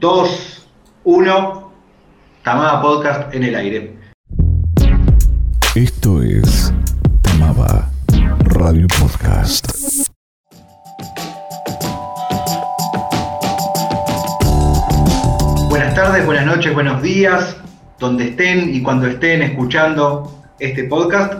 2, 1, Tamaba Podcast en el aire. Esto es Tamaba Radio Podcast. Buenas tardes, buenas noches, buenos días, donde estén y cuando estén escuchando este podcast.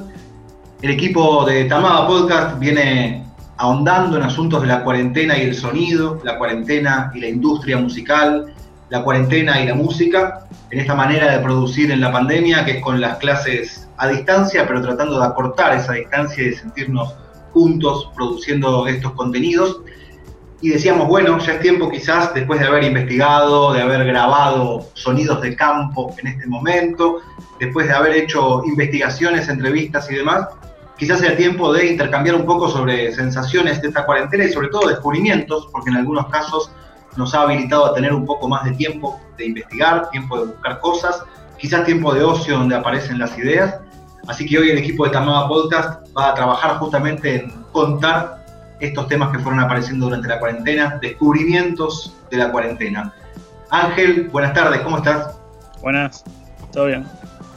El equipo de Tamaba Podcast viene ahondando en asuntos de la cuarentena y el sonido, la cuarentena y la industria musical, la cuarentena y la música, en esta manera de producir en la pandemia, que es con las clases a distancia, pero tratando de acortar esa distancia y de sentirnos juntos produciendo estos contenidos. Y decíamos, bueno, ya es tiempo quizás, después de haber investigado, de haber grabado sonidos de campo en este momento, después de haber hecho investigaciones, entrevistas y demás, quizás sea tiempo de intercambiar un poco sobre sensaciones de esta cuarentena y sobre todo descubrimientos, porque en algunos casos nos ha habilitado a tener un poco más de tiempo de investigar, tiempo de buscar cosas, quizás tiempo de ocio donde aparecen las ideas. Así que hoy el equipo de Tamaba Podcast va a trabajar justamente en contar estos temas que fueron apareciendo durante la cuarentena, descubrimientos de la cuarentena. Ángel, buenas tardes, ¿cómo estás? Buenas, todo bien.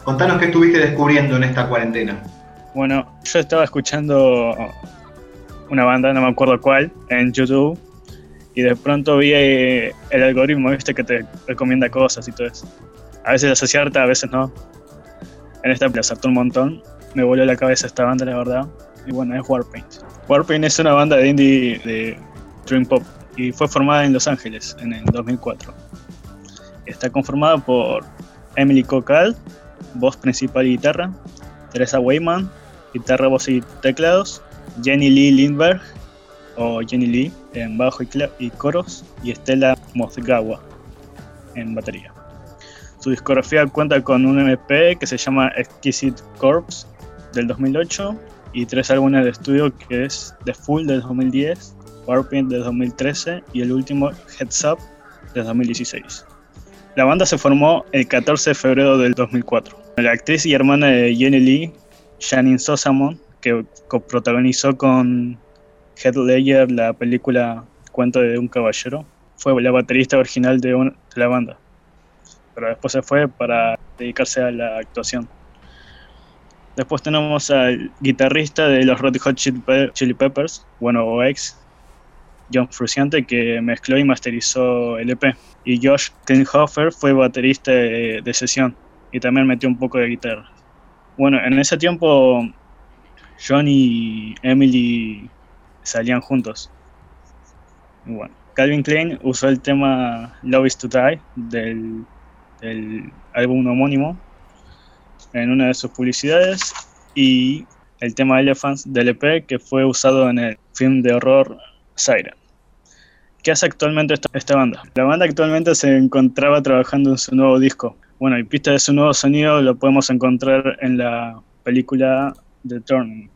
Contanos qué estuviste descubriendo en esta cuarentena. Bueno, yo estaba escuchando una banda, no me acuerdo cuál, en YouTube, y de pronto vi eh, el algoritmo este que te recomienda cosas y todo eso. A veces acierta, a veces no. En esta me acertó un montón. Me volvió la cabeza esta banda, la verdad. Y bueno, es Warpaint. Warpaint es una banda de indie de Dream Pop y fue formada en Los Ángeles en el 2004. Está conformada por Emily Cocal, voz principal y guitarra, Teresa Weyman, guitarra, voz y teclados, Jenny Lee Lindberg, o Jenny Lee en bajo y, coros, y Estela Mozgawa en batería. Su discografía cuenta con un MP que se llama Exquisite Corpse del 2008 y tres álbumes de estudio que es The Full del 2010, Warpaint del 2013 y el último Heads Up del 2016. La banda se formó el 14 de febrero del 2004. La actriz y hermana de Jenny Lee Janine Sosamon, que protagonizó con Heath Ledger la película Cuento de un caballero, fue la baterista original de, la banda, pero después se fue para dedicarse a la actuación. Después tenemos al guitarrista de los Red Hot Chili Peppers, bueno, o ex, John Frusciante, que mezcló y masterizó el EP. Y Josh Klinghoffer fue baterista de sesión y también metió un poco de guitarra. Bueno, en ese tiempo John y Emily salían juntos. Calvin Klein usó el tema Love is to Die del, álbum homónimo en una de sus publicidades y el tema Elephants del EP que fue usado en el film de horror Siren. ¿Qué hace actualmente esta, esta banda? La banda actualmente se encontraba trabajando en su nuevo disco, bueno, y pista de su nuevo sonido lo podemos encontrar en la película The Turn,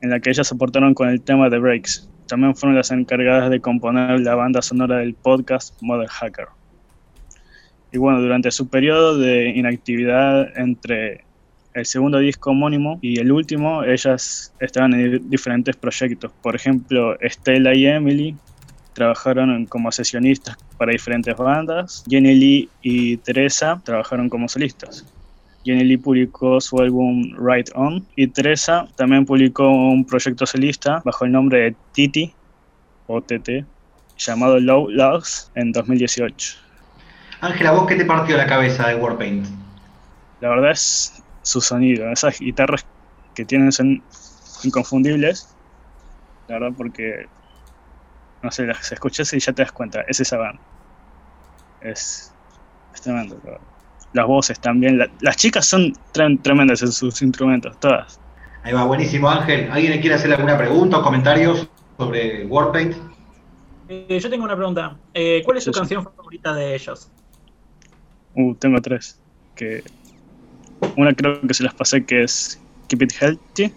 en la que ellas aportaron con el tema de Breaks. También fueron las encargadas de componer la banda sonora del podcast Mother Hacker. Y bueno, durante su periodo de inactividad entre el segundo disco homónimo y el último, ellas estaban en diferentes proyectos. Por ejemplo, Stella y Emily trabajaron como sesionistas para diferentes bandas. Jenny Lee y Teresa trabajaron como solistas. Jenny Lee publicó su álbum Right On y Teresa también publicó un proyecto solista bajo el nombre de Titi o TT llamado Low Logs en 2018. Ángela, ¿vos qué te partió la cabeza de Warpaint? La verdad es su sonido, esas guitarras que tienen son inconfundibles, la verdad porque no sé, las escuchas y ya te das cuenta, es esa banda. Es, tremendo. Las voces también, las chicas son tremendas en sus instrumentos, todas. Ahí va, buenísimo Ángel. ¿Alguien le quiere hacer alguna pregunta o comentarios sobre Warpaint? Eh, yo tengo una pregunta. Eh, ¿Cuál es tu canción favorita de ellos? Uh, tengo tres. Que una creo que se las pasé que es Keep It Healthy.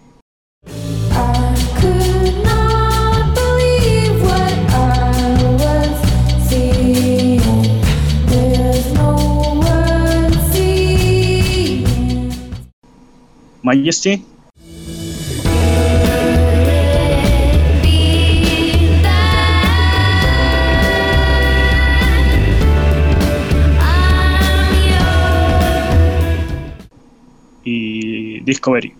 Majesty. y Discovery.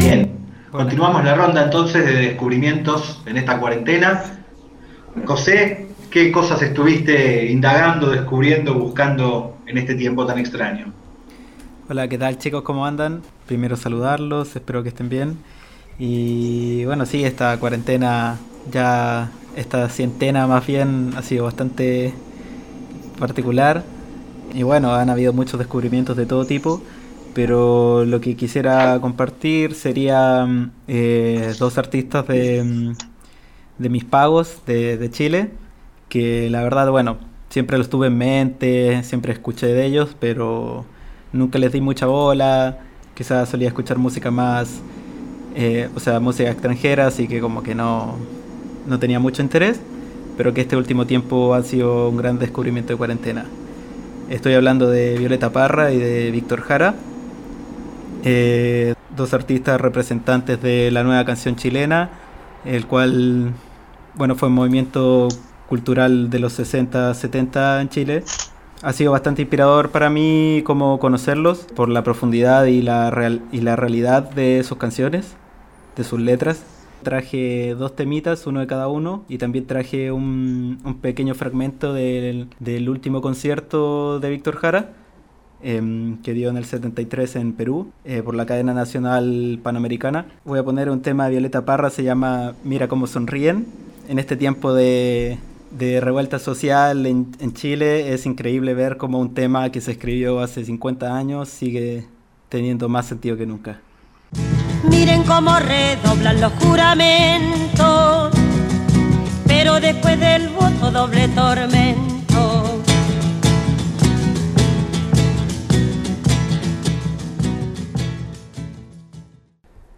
Bien, continuamos la ronda entonces de descubrimientos en esta cuarentena. José, ¿qué cosas estuviste indagando, descubriendo, buscando en este tiempo tan extraño? Hola, ¿qué tal chicos? ¿Cómo andan? Primero saludarlos, espero que estén bien. Y bueno, sí, esta cuarentena, ya esta cientena más bien ha sido bastante particular. Y bueno, han habido muchos descubrimientos de todo tipo. Pero lo que quisiera compartir sería eh, dos artistas de, de mis pagos de, de Chile. Que la verdad, bueno, siempre los tuve en mente, siempre escuché de ellos, pero nunca les di mucha bola. Quizás solía escuchar música más eh, o sea, música extranjera, así que como que no, no tenía mucho interés, pero que este último tiempo ha sido un gran descubrimiento de cuarentena. Estoy hablando de Violeta Parra y de Víctor Jara, eh, dos artistas representantes de la nueva canción chilena, el cual, bueno, fue un movimiento cultural de los 60, 70 en Chile. Ha sido bastante inspirador para mí como conocerlos por la profundidad y la, real, y la realidad de sus canciones de sus letras. Traje dos temitas, uno de cada uno, y también traje un, un pequeño fragmento del, del, último concierto de Víctor Jara, eh, que dio en el 73 en Perú, eh, por la cadena nacional panamericana. Voy a poner un tema de Violeta Parra, se llama Mira cómo sonríen. En este tiempo de, de revuelta social en, en Chile es increíble ver cómo un tema que se escribió hace 50 años sigue teniendo más sentido que nunca. Miren cómo redoblan los juramentos, pero después del voto doble tormento.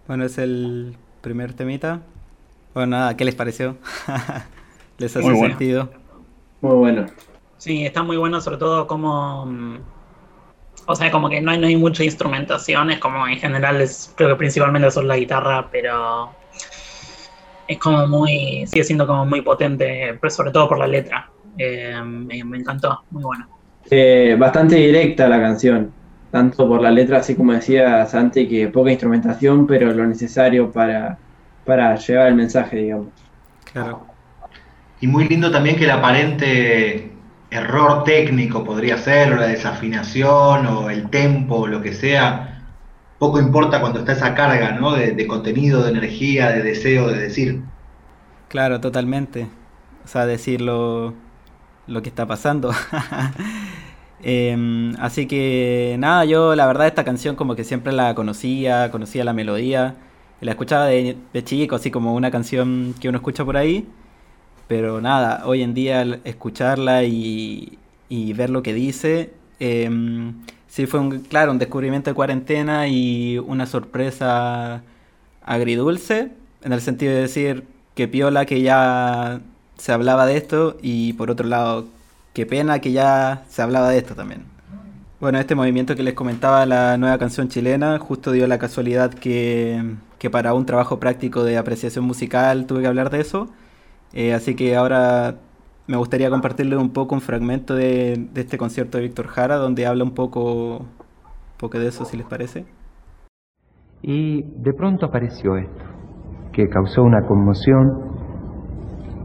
Bueno, es el primer temita. Bueno, nada, ¿qué les pareció? ¿Les hace Muy bueno. sentido? Muy bueno. Sí, está muy bueno, sobre todo como. mm, O sea, como que no hay, no hay mucha instrumentación, es como en general, es, creo que principalmente son la guitarra, pero. Es como muy. Sigue siendo como muy potente, pero sobre todo por la letra. Eh, me, me encantó, muy bueno. Eh, bastante directa la canción, tanto por la letra, así como decía Santi, que poca instrumentación, pero lo necesario para, para llevar el mensaje, digamos. Claro. Y muy lindo también que el aparente error técnico podría ser, o la desafinación, o el tempo, o lo que sea, poco importa cuando está esa carga, ¿no? De, de contenido, de energía, de deseo, de decir. Claro, totalmente. O sea, decir lo, lo que está pasando. Em, así que nada, yo la verdad esta canción como que siempre la conocía, conocía la melodía, la escuchaba de, de chico, así como una canción que uno escucha por ahí, pero nada, hoy en día escucharla y, y ver lo que dice, em, sí fue un, claro, un descubrimiento de cuarentena y una sorpresa agridulce, en el sentido de decir que piola que ya se hablaba de esto y por otro lado, qué pena que ya se hablaba de esto también. Bueno, este movimiento que les comentaba, la nueva canción chilena, justo dio la casualidad que, que para un trabajo práctico de apreciación musical tuve que hablar de eso. Eh, así que ahora me gustaría compartirles un poco un fragmento de, de este concierto de Víctor Jara, donde habla un poco, un poco de eso, si les parece. Y de pronto apareció esto, que causó una conmoción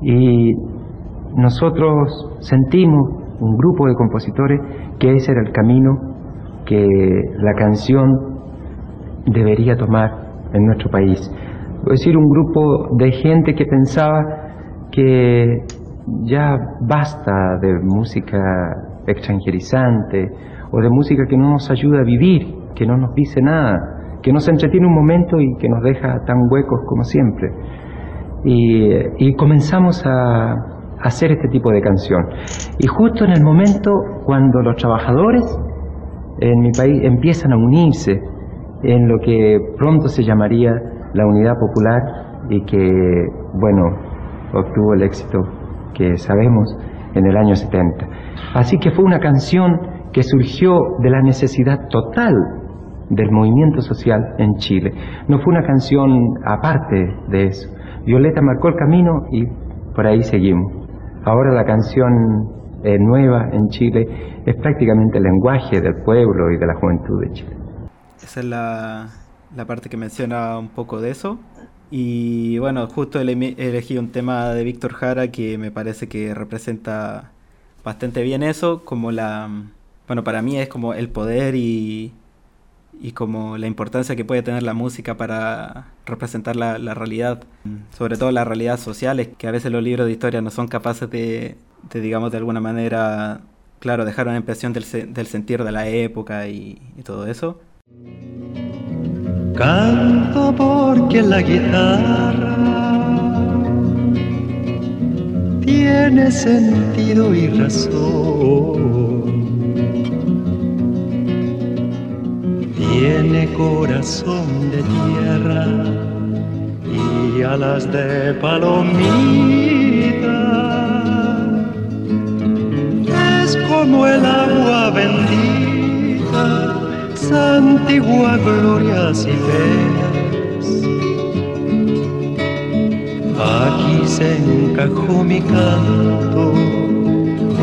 y nosotros sentimos, un grupo de compositores, que ese era el camino que la canción debería tomar en nuestro país. Es decir, un grupo de gente que pensaba que ya basta de música extranjerizante o de música que no nos ayuda a vivir, que no nos dice nada, que nos entretiene un momento y que nos deja tan huecos como siempre. Y, comenzamos a hacer este tipo de canción. Y justo en el momento cuando los trabajadores en mi país empiezan a unirse en lo que pronto se llamaría la unidad popular y que, bueno, obtuvo el éxito que sabemos en el año 70. Así que fue una canción que surgió de la necesidad total del movimiento social en Chile. No fue una canción aparte de eso. Violeta marcó el camino y por ahí seguimos. Ahora la canción eh, nueva en Chile es prácticamente el lenguaje del pueblo y de la juventud de Chile. Esa es la, la parte que menciona un poco de eso. Y bueno, justo ele- elegí un tema de Víctor Jara que me parece que representa bastante bien eso, como la... Bueno, para mí es como el poder y, y como la importancia que puede tener la música para representar la, realidad, sobre todo las realidades sociales, que a veces los libros de historia no son capaces de, digamos, de alguna manera, claro, dejar una impresión del, del sentir de la época y, y todo eso. Canto porque la guitarra tiene sentido y razón. Tiene corazón de tierra y alas de palomita. Es como el agua bendita santigua glorias y penas. Aquí se encajó mi canto,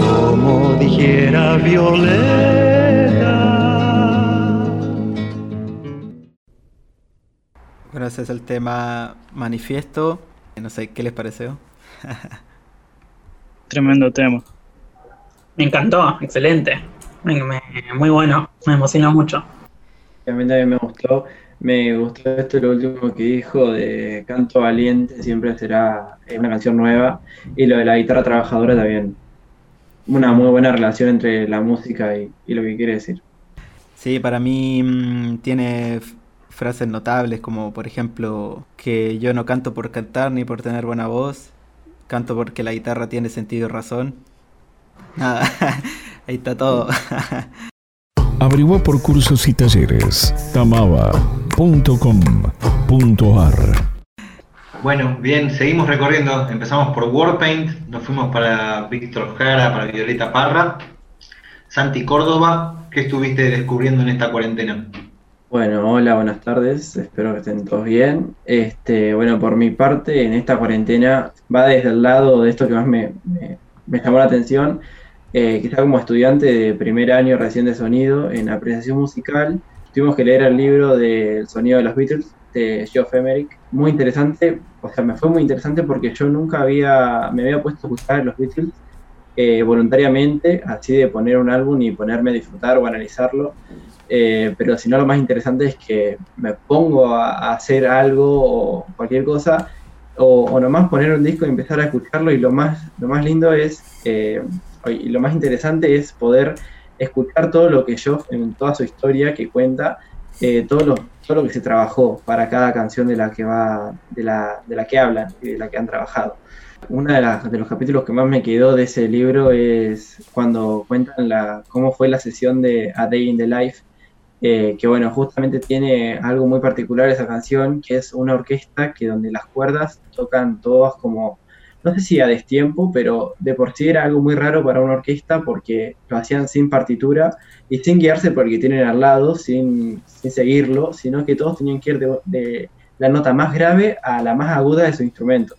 como dijera Violeta. Bueno, ese es el tema manifiesto. No sé, ¿qué les pareció? Tremendo tema. Me encantó, excelente. Me- me- muy bueno, me emocionó mucho. A mí también me gustó. Me gustó esto lo último que dijo de Canto Valiente, siempre será eh, una canción nueva. Y lo de la guitarra trabajadora también. Una muy buena relación entre la música y, y lo que quiere decir. Sí, para mí mm, tiene frases notables como por ejemplo que yo no canto por cantar ni por tener buena voz, canto porque la guitarra tiene sentido y razón. Nada, ahí está todo. Averigua por cursos y talleres. tamaba.com.ar Bueno, bien, seguimos recorriendo. Empezamos por Warpaint, nos fuimos para Víctor Jara, para Violeta Parra. Santi Córdoba, ¿qué estuviste descubriendo en esta cuarentena? Bueno, hola, buenas tardes, espero que estén todos bien. Este, bueno, por mi parte, en esta cuarentena va desde el lado de esto que más me, me- llamó la atención, eh, que está como estudiante de primer año recién de sonido en apreciación musical. Tuvimos que leer el libro del sonido de los Beatles de Geoff Emerick, muy interesante, o sea, me fue muy interesante porque yo nunca había, me había puesto a escuchar los Beatles eh, voluntariamente, así de poner un álbum y ponerme a disfrutar o analizarlo. Eh, pero si no, lo más interesante es que me pongo a, hacer algo o cualquier cosa, o, o nomás poner un disco y empezar a escucharlo, y lo más, lo más lindo es, eh, y lo más interesante es poder escuchar todo lo que yo, en toda su historia que cuenta, eh, todo, lo, todo lo que se trabajó para cada canción de la que va, de la, de la que hablan y de la que han trabajado. Uno de, de los capítulos que más me quedó de ese libro es cuando cuentan la, cómo fue la sesión de A Day in the Life, eh, que bueno, justamente tiene algo muy particular esa canción, que es una orquesta que donde las cuerdas tocan todas como, no sé si a destiempo, pero de por sí era algo muy raro para una orquesta porque lo hacían sin partitura y sin guiarse por el que tienen al lado, sin, seguirlo, sino que todos tenían que ir de la nota más grave a la más aguda de su instrumento.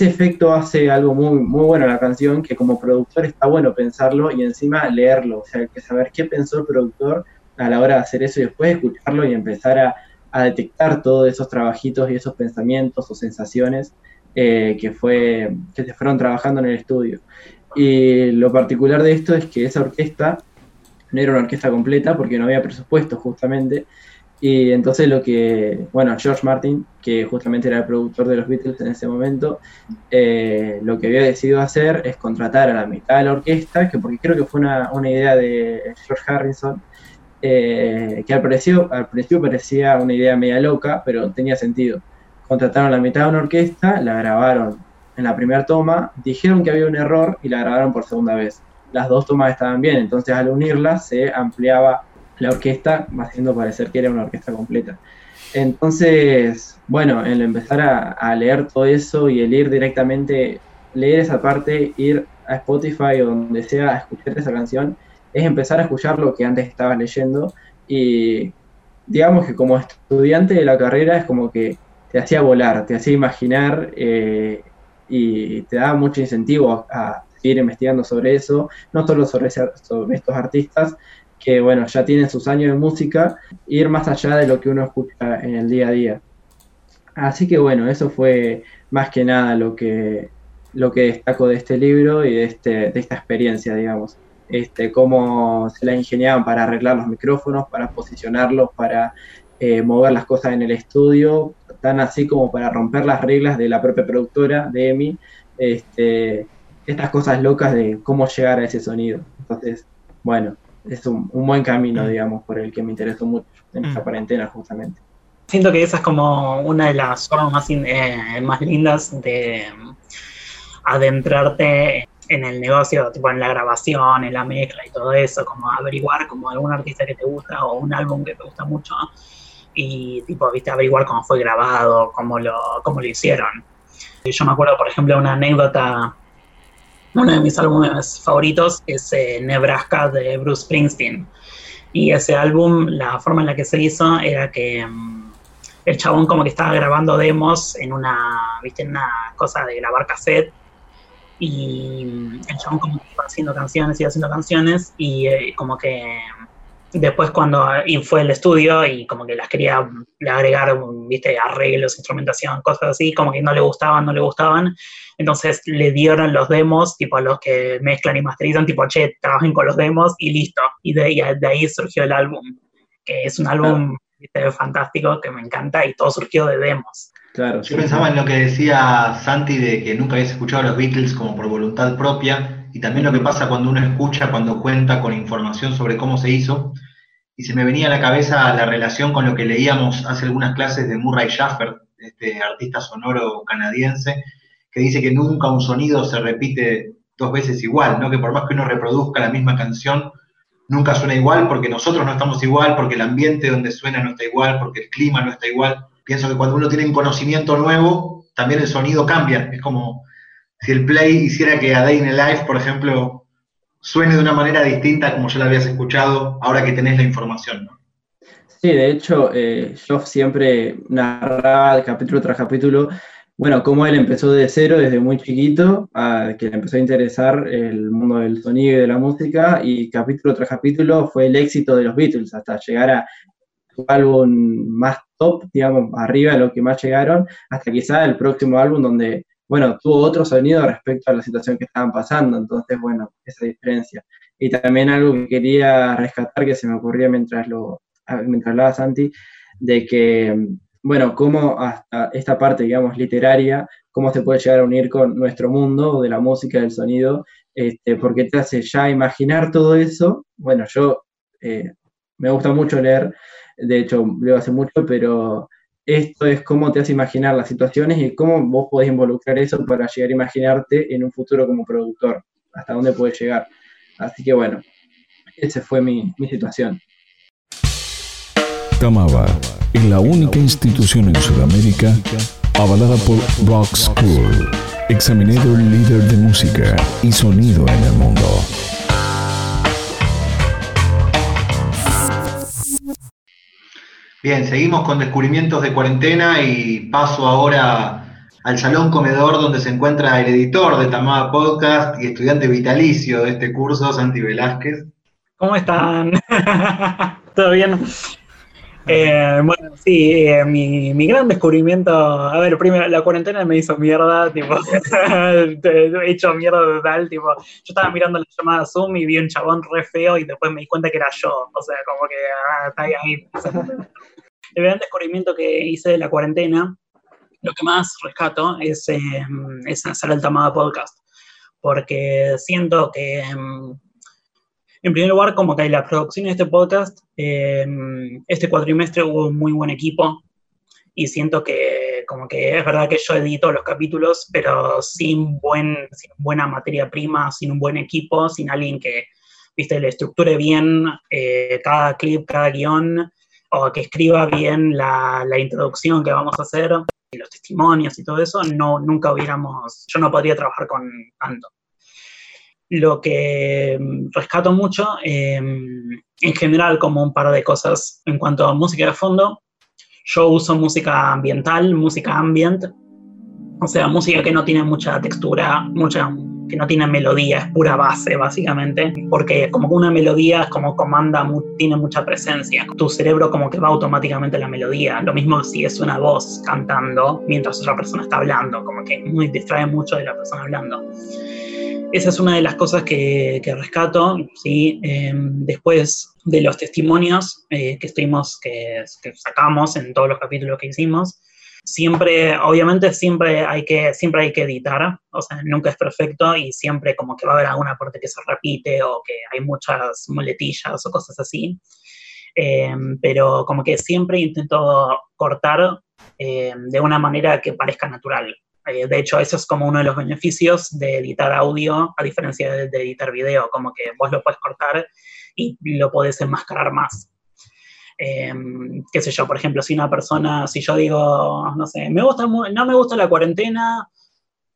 Ese efecto hace algo muy, muy bueno la canción, que como productor está bueno pensarlo y encima leerlo, o sea, hay que saber qué pensó el productor a la hora de hacer eso y después escucharlo y empezar a, detectar todos esos trabajitos y esos pensamientos o sensaciones eh, que, que se fueron trabajando en el estudio. Y lo particular de esto es que esa orquesta no era una orquesta completa porque no había presupuesto justamente, y entonces lo que, bueno, George Martin, que justamente era el productor de los Beatles en ese momento, eh, lo que había decidido hacer es contratar a la mitad de la orquesta, que porque creo que fue una, una idea de George Harrison, eh, que al principio, al principio parecía una idea media loca, pero tenía sentido. Contrataron a la mitad de una orquesta, la grabaron en la primera toma, dijeron que había un error y la grabaron por segunda vez. las dos tomas estaban bien, entonces al unirlas se ampliaba la orquesta, haciendo parecer que era una orquesta completa. Entonces, bueno, el empezar a, a leer todo eso y el ir directamente, leer esa parte, ir a Spotify o donde sea a escuchar esa canción, es empezar a escuchar lo que antes estabas leyendo y digamos que como estudiante de la carrera es como que te hacía volar, te hacía imaginar eh, y te daba mucho incentivo a, seguir investigando sobre eso, no solo sobre, sobre estos artistas que bueno, ya tienen sus años de música, ir más allá de lo que uno escucha en el día a día. Así que bueno, eso fue más que nada lo que, lo que destaco de este libro y de, este, de esta experiencia, digamos. Este, cómo se la ingeniaban para arreglar los micrófonos, para posicionarlos, para eh, mover las cosas en el estudio, tan así como para romper las reglas de la propia productora, de EMI, este, estas cosas locas de cómo llegar a ese sonido. Entonces, bueno, es un, buen camino, digamos, por el que me interesó mucho en esta mm. cuarentena justamente. Siento que esa es como una de las formas más, eh, más lindas de adentrarte en el negocio, tipo en la grabación, en la mezcla y todo eso, como averiguar como algún artista que te gusta o un álbum que te gusta mucho y tipo, viste, averiguar cómo fue grabado, cómo lo, cómo lo hicieron. Yo me acuerdo, por ejemplo, una anécdota, uno de mis álbumes favoritos es eh, Nebraska de Bruce Springsteen. Y ese álbum, la forma en la que se hizo era que mm, el chabón como que estaba grabando demos en una, viste, en una cosa de grabar cassette y el chabón como que iba haciendo canciones, y haciendo canciones y eh, como que después cuando fue el estudio y como que las quería agregar, viste, arreglos, instrumentación, cosas así, como que no le gustaban, no le gustaban, entonces le dieron los demos, tipo a los que mezclan y masterizan, tipo, che, trabajen con los demos y listo, y de, ahí, de ahí surgió el álbum, que es un álbum fantástico que me encanta y todo surgió de demos. Claro, Yo pensaba en lo que decía Santi de que nunca habías escuchado a los Beatles como por voluntad propia y también lo que pasa cuando uno escucha, cuando cuenta con información sobre cómo se hizo. Y se me venía a la cabeza la relación con lo que leíamos hace algunas clases de Murray Schaffer, este artista sonoro canadiense, que dice que nunca un sonido se repite dos veces igual, ¿no? que por más que uno reproduzca la misma canción, nunca suena igual porque nosotros no estamos igual, porque el ambiente donde suena no está igual, porque el clima no está igual pienso que cuando uno tiene un conocimiento nuevo, también el sonido cambia. Es como si el play hiciera que A Day in the Life, por ejemplo, suene de una manera distinta como ya la habías escuchado ahora que tenés la información. Sí, de hecho, eh, yo siempre narraba capítulo tras capítulo, bueno, cómo él empezó de cero desde muy chiquito, a que le empezó a interesar el mundo del sonido y de la música, y capítulo tras capítulo fue el éxito de los Beatles, hasta llegar a su álbum más top, digamos, arriba de lo que más llegaron, hasta quizá el próximo álbum donde, bueno, tuvo otro sonido respecto a la situación que estaban pasando, entonces, bueno, esa diferencia. Y también algo que quería rescatar que se me ocurría mientras lo mientras hablaba Santi, de que, bueno, cómo hasta esta parte, digamos, literaria, cómo se puede llegar a unir con nuestro mundo de la música, del sonido, este, porque te hace ya imaginar todo eso. Bueno, yo eh, me gusta mucho leer de hecho leo hace mucho, pero esto es cómo te hace imaginar las situaciones y cómo vos podés involucrar eso para llegar a imaginarte en un futuro como productor, hasta dónde puedes llegar. Así que bueno, esa fue mi, mi situación. Tamaba es la única institución en Sudamérica avalada por Rock School, examinador líder de música y sonido en el mundo. Bien, seguimos con descubrimientos de cuarentena y paso ahora al salón comedor donde se encuentra el editor de Tamada Podcast y estudiante vitalicio de este curso, Santi Velázquez. ¿Cómo están? ¿Todo bien? Eh, bueno, sí, eh, mi, gran descubrimiento, a ver, primero, la cuarentena me hizo mierda, tipo, he hecho mierda total, tipo, yo estaba mirando la llamada Zoom y vi un chabón re feo y después me di cuenta que era yo, o sea, como que ah, está ahí. El gran descubrimiento que hice de la cuarentena, lo que más rescato es, es hacer el Tamada Podcast, porque siento que... Em, en primer lugar, como que la producción de este podcast, em, este cuatrimestre hubo un muy buen equipo y siento que como que es verdad que yo edito los capítulos, pero sin, buen, sin buena materia prima, sin un buen equipo, sin alguien que, viste, le estructure bien eh, cada clip, cada guion, o que escriba bien la, la, introducción que vamos a hacer, y los testimonios y todo eso, no, nunca hubiéramos, yo no podría trabajar con tanto. Lo que mm, rescato mucho, eh, en general, como un par de cosas en cuanto a música de fondo, yo uso música ambiental, música ambient, o sea, música que no tiene mucha textura, mucha que no tiene melodía, es pura base básicamente, porque como una melodía es como comanda, tiene mucha presencia. Tu cerebro como que va automáticamente a la melodía. Lo mismo si es una voz cantando mientras otra persona está hablando, como que muy, distrae mucho de la persona hablando. Esa es una de las cosas que, rescato, ¿sí? Em, después de los testimonios eh, que, estuvimos, que, sacamos en todos los capítulos que hicimos, siempre, obviamente siempre hay que, siempre hay que editar, o sea, nunca es perfecto y siempre como que va a haber alguna parte que se repite o que hay muchas muletillas o cosas así, em, pero como que siempre intento cortar em, de una manera que parezca natural. Eh, de hecho, eso es como uno de los beneficios de editar audio, a diferencia de, editar video, como que vos lo puedes cortar y lo podés enmascarar más. Em, qué sé yo, por ejemplo, si una persona, si yo digo, no sé, me gusta, no me gusta la cuarentena,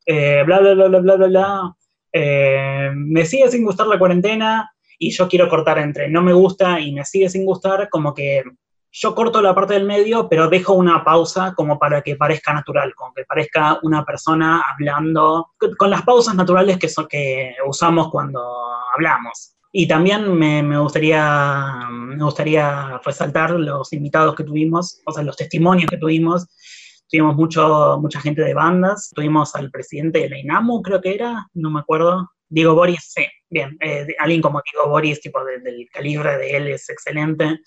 eh, bla, bla, bla, bla, bla, bla, bla, eh, me sigue sin gustar la cuarentena y yo quiero cortar entre no me gusta y me sigue sin gustar, como que yo corto la parte del medio, pero dejo una pausa como para que parezca natural, como que parezca una persona hablando, con las pausas naturales que, son, que usamos cuando hablamos. Y también me, me, gustaría, me gustaría resaltar los invitados que tuvimos, o sea, los testimonios que tuvimos. Tuvimos mucho, mucha gente de bandas, tuvimos al presidente de la INAMU, creo que era, no me acuerdo, Diego Boris, sí, bien, eh, alguien como Diego Boris, tipo del calibre de él es excelente.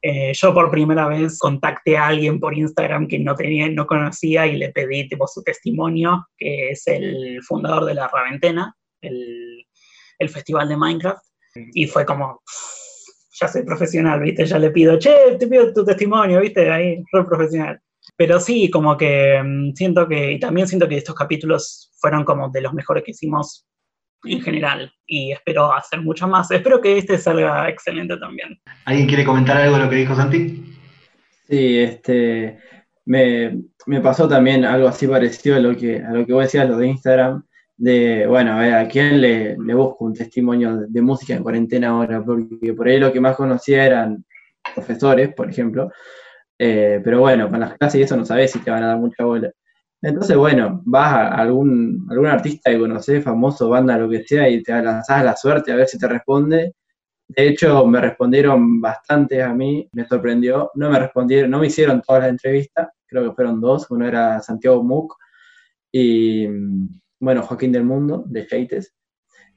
Eh, yo por primera vez contacté a alguien por Instagram que no, tenía, no conocía y le pedí tipo, su testimonio, que es el fundador de La Raventena, el, el festival de Minecraft. Y fue como, ya soy profesional, ¿viste? Ya le pido, che, te pido tu testimonio, ¿viste? Ahí, re profesional. Pero sí, como que mm, siento que, y también siento que estos capítulos fueron como de los mejores que hicimos en general y espero hacer mucho más. Espero que este salga excelente también. ¿Alguien quiere comentar algo de lo que dijo Santi? Sí, este, me, pasó también algo así parecido a lo que, a lo que vos decías, lo de Instagram, de, bueno, a ver, ¿a quién le, le busco un testimonio de, música en cuarentena ahora? Porque por ahí lo que más conocía eran profesores, por ejemplo, eh, pero bueno, con las clases y eso no sabes si te van a dar mucha bola. Entonces, bueno, vas a algún, algún artista que conoces, famoso, banda, lo que sea, y te lanzás la suerte a ver si te responde. De hecho, me respondieron bastantes a mí, me sorprendió. No me respondieron, no me hicieron todas las entrevistas, creo que fueron dos. Uno era Santiago Muc y, bueno, Joaquín del Mundo, de Heites.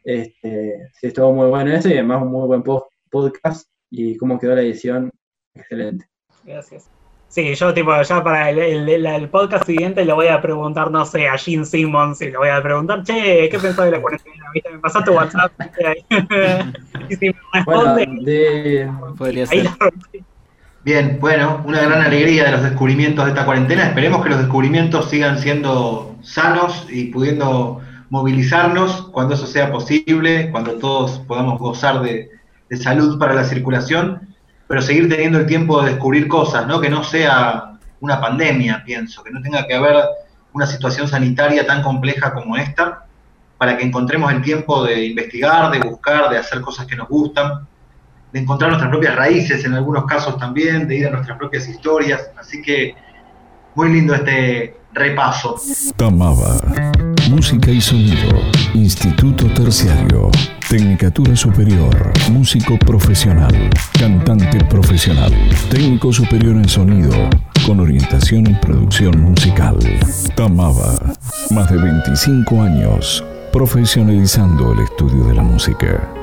Este, sí, estuvo muy bueno eso y además un muy buen podcast. Y cómo quedó la edición, excelente. Gracias. Sí, yo tipo, ya para el, podcast siguiente le voy a preguntar, no sé, a Gene Simmons y le voy a preguntar, che, ¿qué pensás de la cuarentena? ¿Viste? Me pasaste WhatsApp. y si me responde, podría ser. Bien, bueno, una gran alegría de los descubrimientos de esta cuarentena. Esperemos que los descubrimientos sigan siendo sanos y pudiendo movilizarnos cuando eso sea posible, cuando todos podamos gozar de, de salud para la circulación pero seguir teniendo el tiempo de descubrir cosas, ¿no? Que no sea una pandemia, pienso, que no tenga que haber una situación sanitaria tan compleja como esta, para que encontremos el tiempo de investigar, de buscar, de hacer cosas que nos gustan, de encontrar nuestras propias raíces en algunos casos también, de ir a nuestras propias historias. Así que muy lindo este repaso. Música y sonido. Instituto Terciario. Tecnicatura Superior. Músico profesional. Cantante profesional. Técnico superior en sonido. Con orientación en producción musical. Tamaba. Más de 25 años profesionalizando el estudio de la música.